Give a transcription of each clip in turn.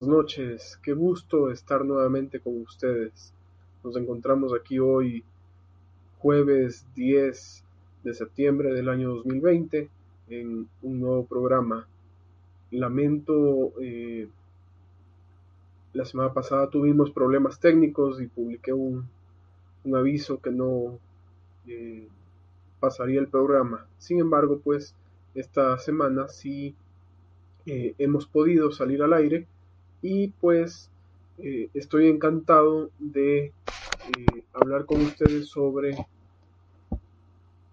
noches, qué gusto estar nuevamente con ustedes. Nos encontramos aquí hoy jueves 10 de septiembre del año 2020 en un nuevo programa. Lamento, eh, la semana pasada tuvimos problemas técnicos y publiqué un, aviso que no eh, pasaría el programa. Sin embargo, pues esta semana sí eh, hemos podido salir al aire y pues eh, estoy encantado de eh, hablar con ustedes sobre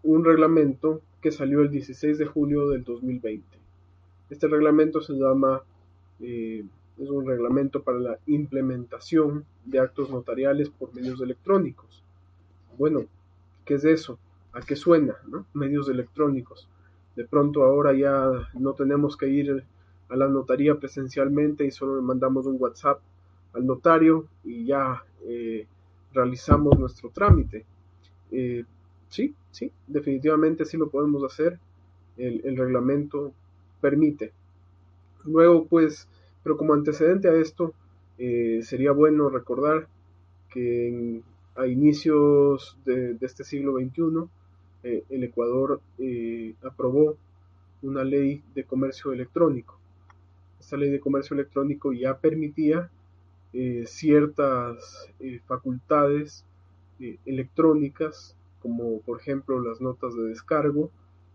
un reglamento que salió el 16 de julio del 2020. Este reglamento se llama, eh, es un reglamento para la implementación de actos notariales por medios electrónicos. Bueno, ¿qué es eso? ¿A qué suena? Medios electrónicos. De pronto ahora ya no tenemos que ir a la notaría presencialmente y solo le mandamos un WhatsApp al notario y ya eh, realizamos nuestro trámite. Eh, sí, sí, definitivamente sí lo podemos hacer. El, reglamento permite. Luego, pues, pero como antecedente a esto, eh, sería bueno recordar que a inicios de, de, este siglo XXI, el Ecuador aprobó una ley de comercio electrónico esta ley de comercio electrónico ya permitía eh, ciertas eh, facultades eh, electrónicas, como por ejemplo las notas de descargo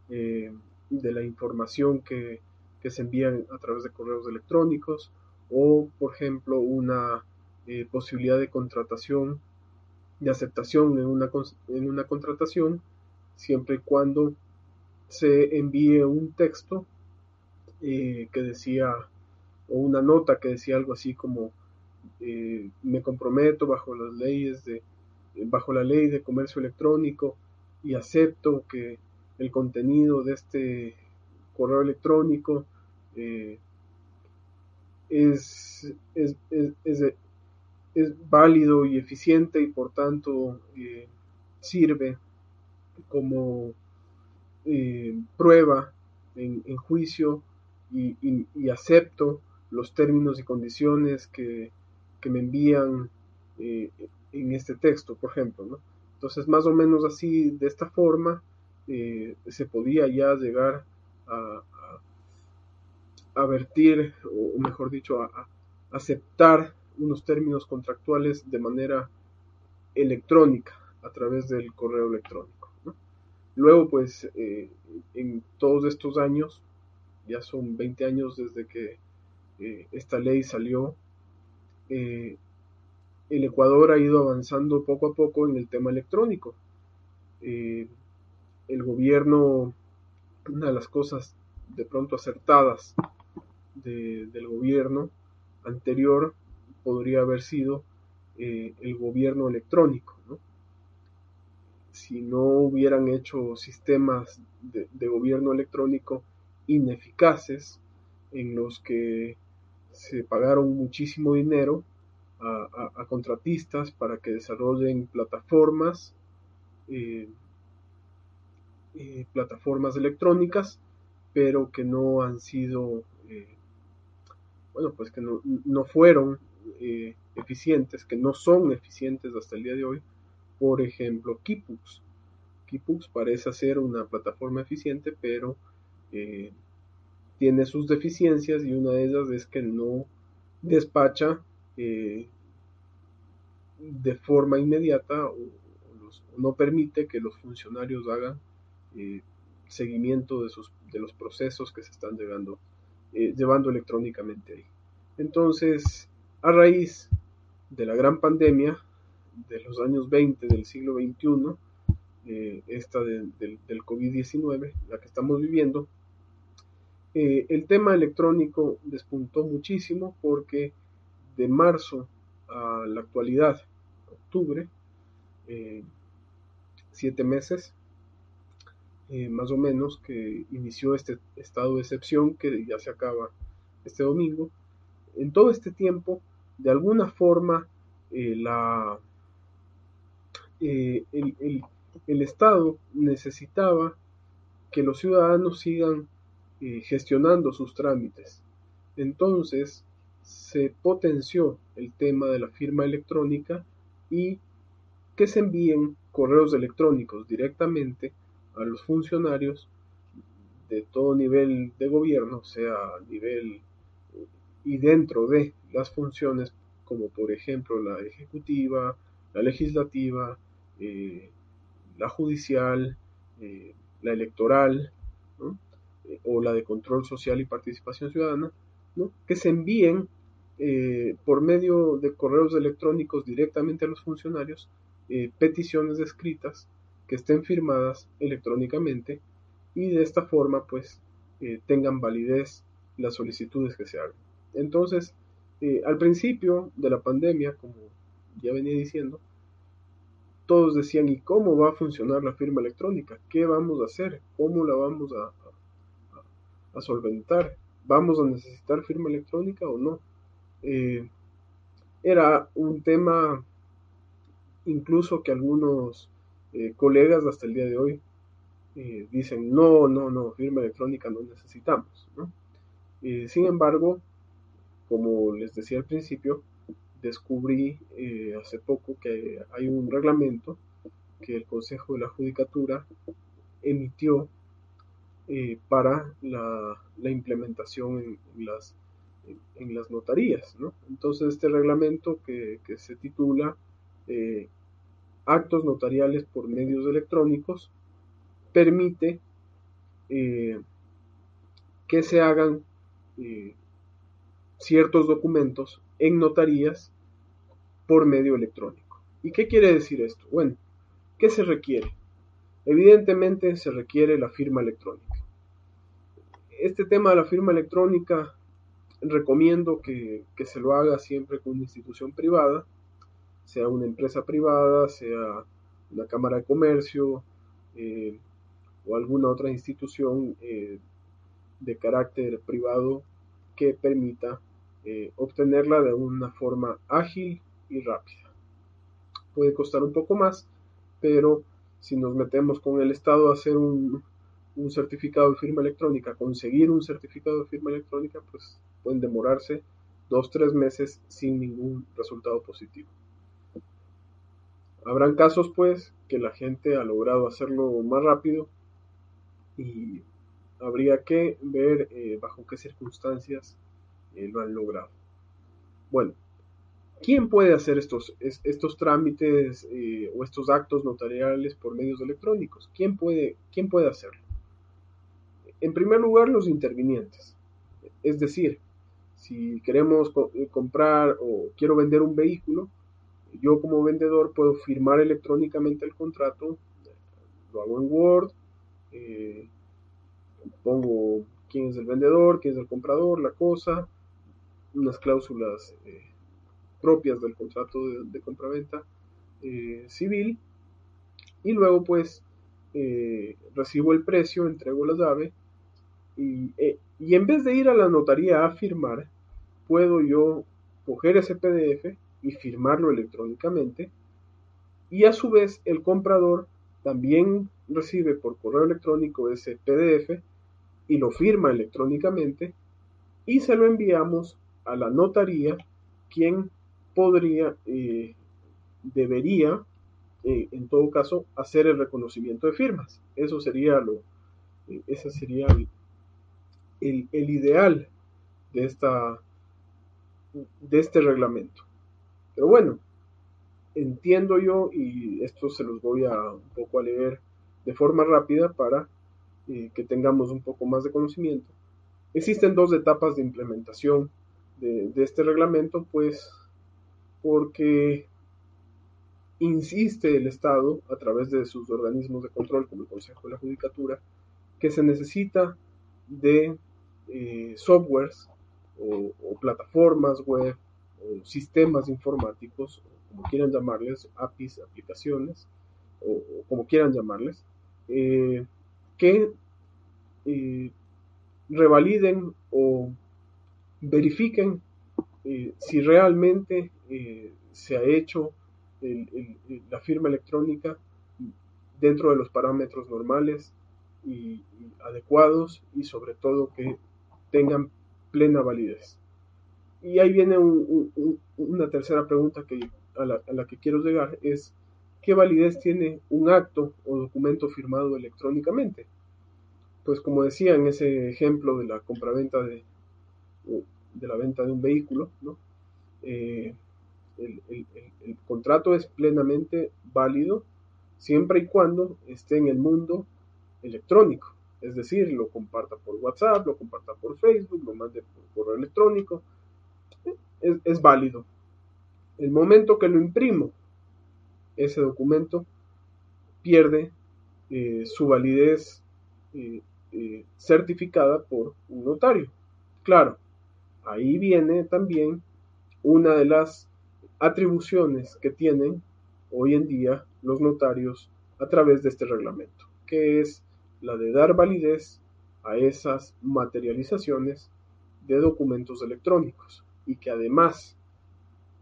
de la información que, se envían a través de correos electrónicos, o por ejemplo una posibilidad de contratación, de aceptación en una, en una contratación, siempre y cuando se envíe un texto que decía o una nota que decía algo así como eh, me comprometo bajo las leyes de bajo la ley de comercio electrónico y acepto que el contenido de este correo electrónico eh, es, es, válido y eficiente y por tanto eh, sirve como prueba en, juicio y acepto los términos y condiciones que, me envían eh, en este texto, por ejemplo. ¿no? Entonces, más o menos así, de esta forma, eh, se podía ya llegar a, a, vertir, o mejor dicho, a, aceptar unos términos contractuales de manera electrónica, a través del correo electrónico. Luego, pues, eh, en todos estos años, ya son 20 años desde que eh, esta ley salió, eh, el Ecuador ha ido avanzando poco a poco en el tema electrónico. Eh, el gobierno, una de las cosas de pronto acertadas del gobierno anterior podría haber sido el gobierno electrónico. Si no hubieran hecho sistemas de gobierno electrónico ineficaces en los que se pagaron muchísimo dinero a, contratistas para que desarrollen plataformas, eh, eh, plataformas electrónicas, pero que no han sido, eh, bueno, pues que no, no fueron eficientes, que no son eficientes hasta el día de hoy. Por ejemplo, Kipux. Kipux parece ser una plataforma eficiente, pero tiene sus deficiencias y una de ellas es que no despacha eh, de forma inmediata o, no permite que los funcionarios hagan eh, seguimiento de, sus, de los procesos que se están llegando, eh, llevando electrónicamente ahí. Entonces, a raíz de la gran pandemia de los años 20 del siglo XXI, esta del COVID-19, la que estamos viviendo, eh, el tema electrónico despuntó muchísimo porque de marzo a la actualidad, octubre, eh, siete meses, eh, más o menos, que inició este estado de excepción que ya se acaba este domingo. En todo este tiempo, de alguna forma, la, el, el Estado necesitaba que los ciudadanos sigan gestionando sus trámites. Entonces, se potenció el tema de la firma electrónica y que se envíen correos electrónicos directamente a los funcionarios de todo nivel de gobierno, sea a nivel y dentro de las funciones como por ejemplo la ejecutiva, la legislativa, eh, la judicial, eh, la electoral eh, o la de control social y participación ciudadana, que se envíen por medio de correos electrónicos directamente a los funcionarios peticiones escritas que estén firmadas electrónicamente y de esta forma pues tengan validez las solicitudes que se hagan. Entonces, al principio de la pandemia, como ya venía diciendo, todos decían, ¿y cómo va a funcionar la firma electrónica? ¿Qué vamos a hacer? ¿Cómo la vamos a, a, solventar? ¿Vamos a necesitar firma electrónica o no? Eh, era un tema incluso que algunos eh, colegas hasta el día de hoy eh, dicen, no, no, no, firma electrónica no necesitamos. sin embargo, como les decía al principio, descubrí hace poco que hay un reglamento que el Consejo de la Judicatura emitió eh, para la, implementación en, las, notarías. Entonces este reglamento que, se titula eh, Actos notariales por medios electrónicos permite que se hagan ciertos documentos en notarías por medio electrónico. ¿Y qué quiere decir esto? Bueno, ¿qué se requiere? Evidentemente se requiere la firma electrónica. Este tema de la firma electrónica recomiendo que, se lo haga siempre con una institución privada, sea una empresa privada, sea una cámara de comercio eh, o alguna otra institución eh, de carácter privado que permita eh, obtenerla de una forma ágil y rápida. Puede costar un poco más, pero si nos metemos con el Estado a hacer un, certificado de firma electrónica, conseguir un certificado de firma electrónica, pues pueden demorarse dos, tres meses sin ningún resultado positivo. Habrán casos, pues, que la gente ha logrado hacerlo más rápido y habría que ver eh, bajo qué circunstancias eh, lo han logrado. Bueno, ¿quién puede hacer estos, estos trámites eh, o estos actos notariales por medios electrónicos? ¿Quién puede, ¿Quién puede hacerlo? En primer lugar, los intervinientes. Es decir, si queremos eh, comprar o quiero vender un vehículo, yo como vendedor puedo firmar electrónicamente el contrato, lo hago en Word, pongo quién es el vendedor, quién es el comprador, la cosa, unas cláusulas eh, propias del contrato de, compraventa eh, civil y luego pues eh, recibo el precio, entrego la llave y, y, en vez de ir a la notaría a firmar, puedo yo coger ese PDF y firmarlo electrónicamente y a su vez el comprador también recibe por correo electrónico ese PDF y lo firma electrónicamente y se lo enviamos a la notaría quien podría, eh, debería, eh, en todo caso, hacer el reconocimiento de firmas. Eso sería lo, eh, ese sería el, ideal de esta, de este reglamento. Pero bueno, entiendo yo, y esto se los voy a un poco a leer de forma rápida para que tengamos un poco más de conocimiento. Existen dos etapas de implementación de, este reglamento, pues porque insiste el Estado, a través de sus organismos de control, como el Consejo de la Judicatura, que se necesita de eh, softwares o, plataformas web o sistemas informáticos, como quieran llamarles, APIs, aplicaciones, o, como quieran llamarles, eh, que eh, revaliden o verifiquen si realmente se ha hecho la firma electrónica dentro de los parámetros normales y, adecuados y sobre todo que tengan plena validez. y ahí viene una tercera pregunta a, la, que quiero llegar, es ¿qué validez tiene un acto o documento firmado electrónicamente? Pues como decía en ese ejemplo de la compraventa de, de la venta de un vehículo, ¿no? Eh, el, contrato es plenamente válido siempre y cuando esté en el mundo electrónico. Es decir, lo comparta por WhatsApp, lo comparta por Facebook, lo mande por correo electrónico. Es, válido. El momento que lo imprimo, ese documento pierde eh, su validez eh, certificada por un notario. Claro, ahí viene también una de las atribuciones que tienen hoy en día los notarios a través de este reglamento, que es la de dar validez a esas materializaciones de documentos electrónicos y que además,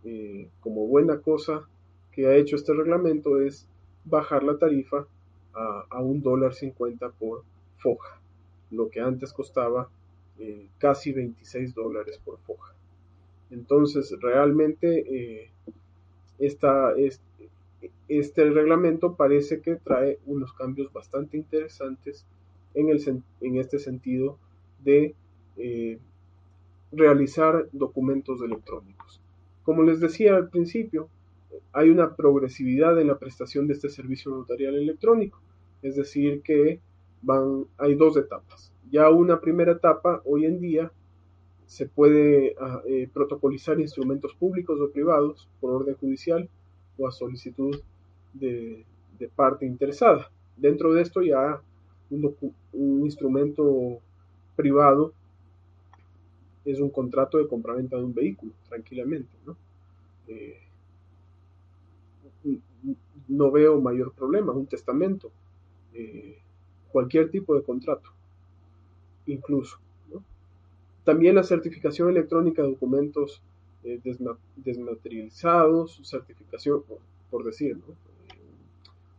eh, como buena cosa que ha hecho este reglamento es bajar la tarifa a, un dólar cincuenta por foja, lo que antes costaba eh, casi 26 dólares por foja. Entonces, realmente eh, este reglamento parece que trae unos cambios bastante interesantes en, el, en este sentido de eh, realizar documentos electrónicos. Como les decía al principio, hay una progresividad en la prestación de este servicio notarial electrónico, es decir, que van, hay dos etapas. Ya una primera etapa hoy en día se puede ah, eh, protocolizar instrumentos públicos o privados por orden judicial o a solicitud de, parte interesada. Dentro de esto ya un, instrumento privado es un contrato de compraventa de un vehículo, tranquilamente. ¿no? Eh, no veo mayor problema, un testamento, eh, cualquier tipo de contrato, incluso. También la certificación electrónica de documentos eh, desmaterializados, certificación, por, decir,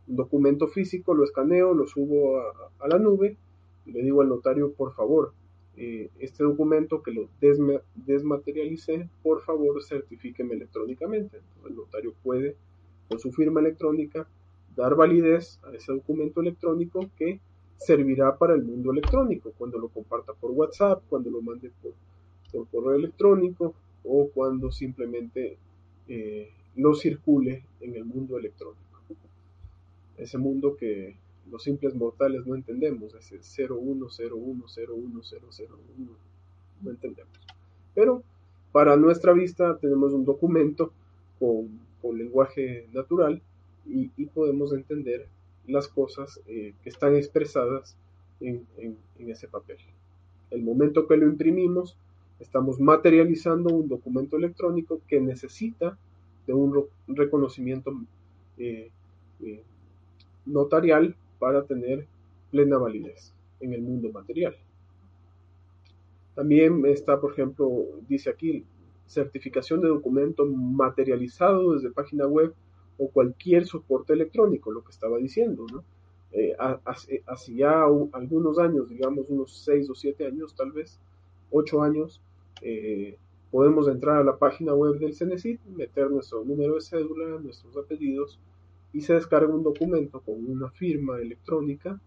un documento físico, lo escaneo, lo subo a, la nube y le digo al notario, por favor, eh, este documento que lo desmaterialicé, por favor, certifíqueme electrónicamente. el notario puede, con su firma electrónica, dar validez a ese documento electrónico que servirá para el mundo electrónico, cuando lo comparta por WhatsApp, cuando lo mande por, correo electrónico o cuando simplemente eh, lo circule en el mundo electrónico. Ese mundo que los simples mortales no entendemos, ese 010101001, no entendemos. Pero para nuestra vista tenemos un documento con, lenguaje natural y, podemos entender las cosas eh, que están expresadas en, ese papel. El momento que lo imprimimos, estamos materializando un documento electrónico que necesita de un reconocimiento eh, eh, notarial para tener plena validez en el mundo material. También está, por ejemplo, dice aquí, certificación de documento materializado desde página web o cualquier soporte electrónico, lo que estaba diciendo, ¿no? Eh, hace, ya algunos años, digamos unos 6 o 7 años, tal vez 8 años, eh, podemos entrar a la página web del CENESID, meter nuestro número de cédula, nuestros apellidos y se descarga un documento con una firma electrónica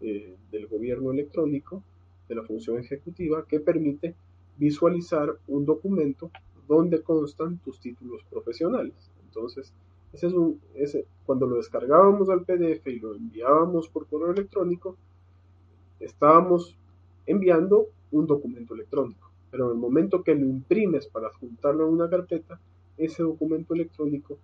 eh, del gobierno electrónico de la función ejecutiva que permite visualizar un documento donde constan tus títulos profesionales. Entonces, cuando lo descargábamos al PDF y lo enviábamos por correo electrónico, estábamos enviando un documento electrónico. Pero en el momento que lo imprimes para juntarlo en una carpeta, ese documento electrónico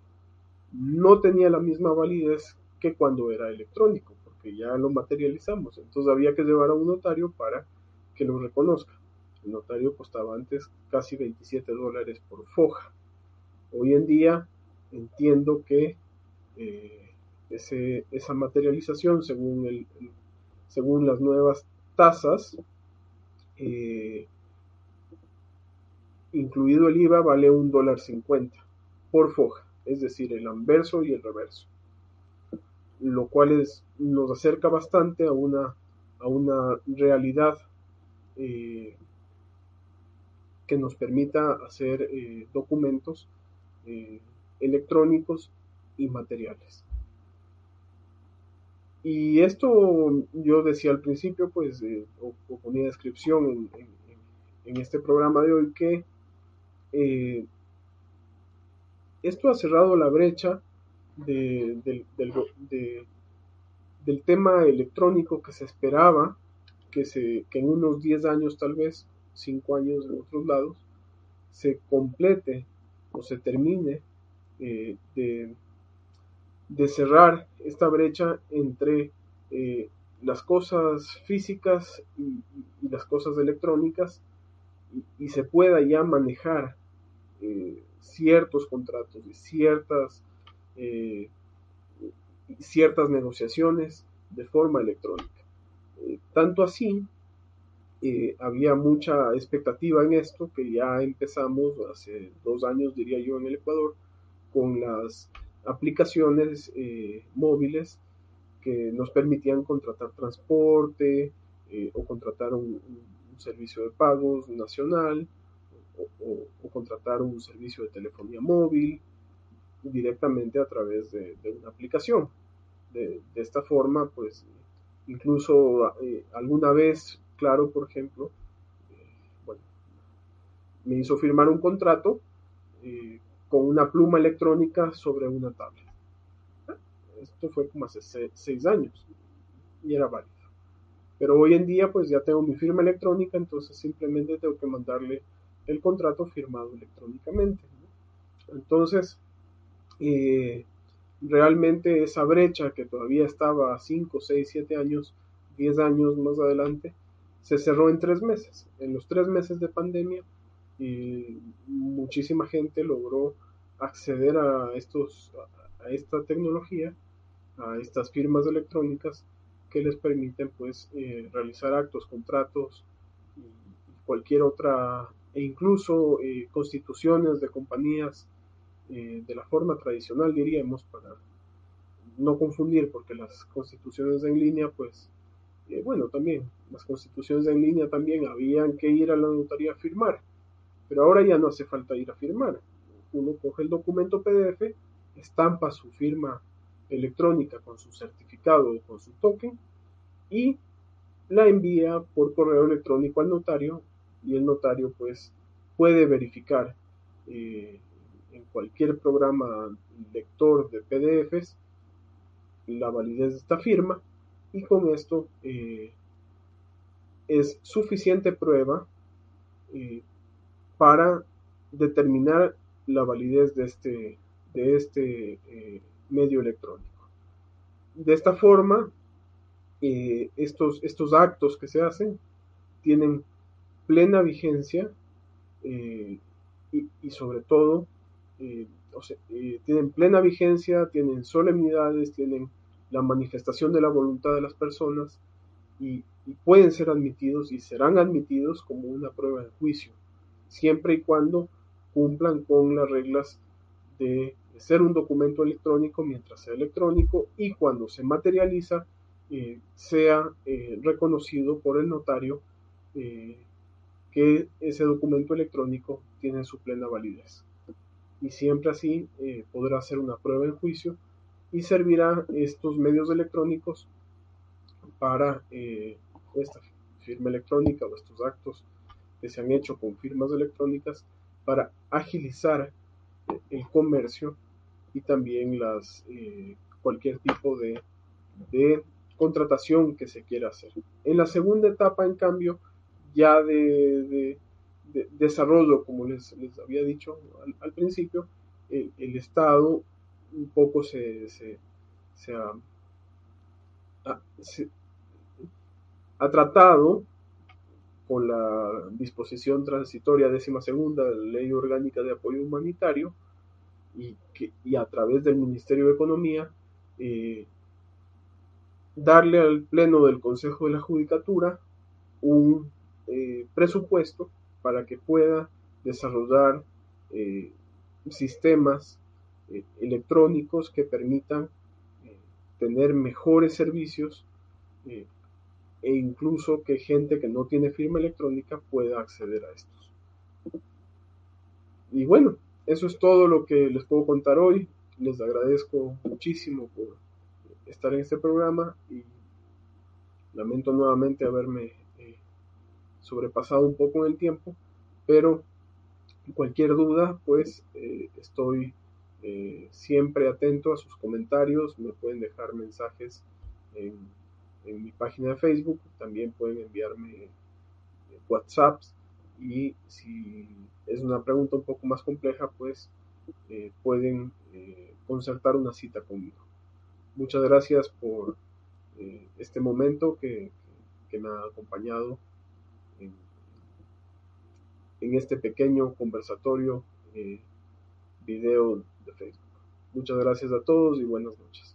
no tenía la misma validez que cuando era electrónico, porque ya lo materializamos. Entonces había que llevar a un notario para que lo reconozca. El notario costaba antes casi 27 dólares por foja. Hoy en día entiendo que eh, esa materialización, según, el, según las nuevas tasas, eh, incluido el IVA, vale un dólar cincuenta por foja, es decir, el anverso y el reverso, lo cual nos acerca bastante a una, a una realidad eh, que nos permita hacer documentos electrónicos y materiales. Y esto yo decía al principio, pues, eh, o, ponía descripción en, este programa de hoy, que eh, esto ha cerrado la brecha del tema electrónico que se esperaba que, se, en unos 10 años, tal vez 5 años en otros lados, se complete o se termine eh, de de cerrar esta brecha entre eh, las cosas físicas y, las cosas electrónicas y, se pueda ya manejar eh, ciertos contratos y ciertas, eh, ciertas negociaciones de forma electrónica. tanto así, había mucha expectativa en esto que ya empezamos hace dos años, diría yo, en el Ecuador, con las aplicaciones eh, móviles que nos permitían contratar transporte eh, o contratar un, servicio de pagos nacional o, contratar un servicio de telefonía móvil directamente a través de, una aplicación. De, esta forma, pues incluso eh, alguna vez, claro, por ejemplo, bueno, me hizo firmar un contrato con una pluma electrónica sobre una tablet. Esto fue como hace seis años y era válido. Pero hoy en día pues ya tengo mi firma electrónica, entonces simplemente tengo que mandarle el contrato firmado electrónicamente. Entonces, eh, realmente esa brecha que todavía estaba a 5, 6, 7 años, 10 años más adelante, se cerró en tres meses. En los tres meses de pandemia y muchísima gente logró acceder a, estos, a esta tecnología, a estas firmas electrónicas que les permiten pues eh, realizar actos, contratos y cualquier otra e incluso eh, constituciones de compañías eh, de la forma tradicional diríamos para no confundir porque las constituciones en línea pues bueno también las constituciones en línea también habían que ir a la notaría a firmar pero ahora ya no hace falta ir a firmar. Uno coge el documento PDF, estampa su firma electrónica con su certificado o con su token y la envía por correo electrónico al notario y el notario pues puede verificar eh, en cualquier programa lector de PDFs la validez de esta firma y con esto eh, es suficiente prueba eh, para determinar la validez de este, de este medio electrónico. De esta forma, estos, estos actos que se hacen tienen plena vigencia eh, y, sobre todo tienen plena vigencia, tienen solemnidades, tienen la manifestación de la voluntad de las personas y pueden ser admitidos y serán admitidos como una prueba de juicio siempre y cuando cumplan con las reglas de ser un documento electrónico mientras sea electrónico y cuando se materializa eh, sea eh, reconocido por el notario eh, que ese documento electrónico tiene su plena validez. Y siempre así podrá ser una prueba en juicio y servirá estos medios electrónicos para esta firma electrónica o estos actos que se han hecho con firmas electrónicas para agilizar el comercio y también las eh, cualquier tipo de, contratación que se quiera hacer. En la segunda etapa, en cambio, ya de, desarrollo, como les, había dicho al, principio, el, Estado un poco se, ha tratado con la disposición transitoria décima segunda de la Ley Orgánica de Apoyo Humanitario y a través del Ministerio de Economía eh, darle al Pleno del Consejo de la Judicatura un eh, presupuesto para que pueda desarrollar eh, sistemas electrónicos que permitan tener mejores servicios e incluso que gente que no tiene firma electrónica pueda acceder a estos. y bueno, eso es todo lo que les puedo contar hoy. Les agradezco muchísimo por estar en este programa y lamento nuevamente haberme eh, sobrepasado un poco en el tiempo, pero cualquier duda, pues eh, estoy eh, siempre atento a sus comentarios, me pueden dejar mensajes en, mi página de Facebook, también pueden enviarme WhatsApps. Y si es una pregunta un poco más compleja, pues pueden concertar una cita conmigo. Muchas gracias por eh, este momento que, me ha acompañado en, este pequeño conversatorio eh, video de Facebook. Muchas gracias a todos y buenas noches.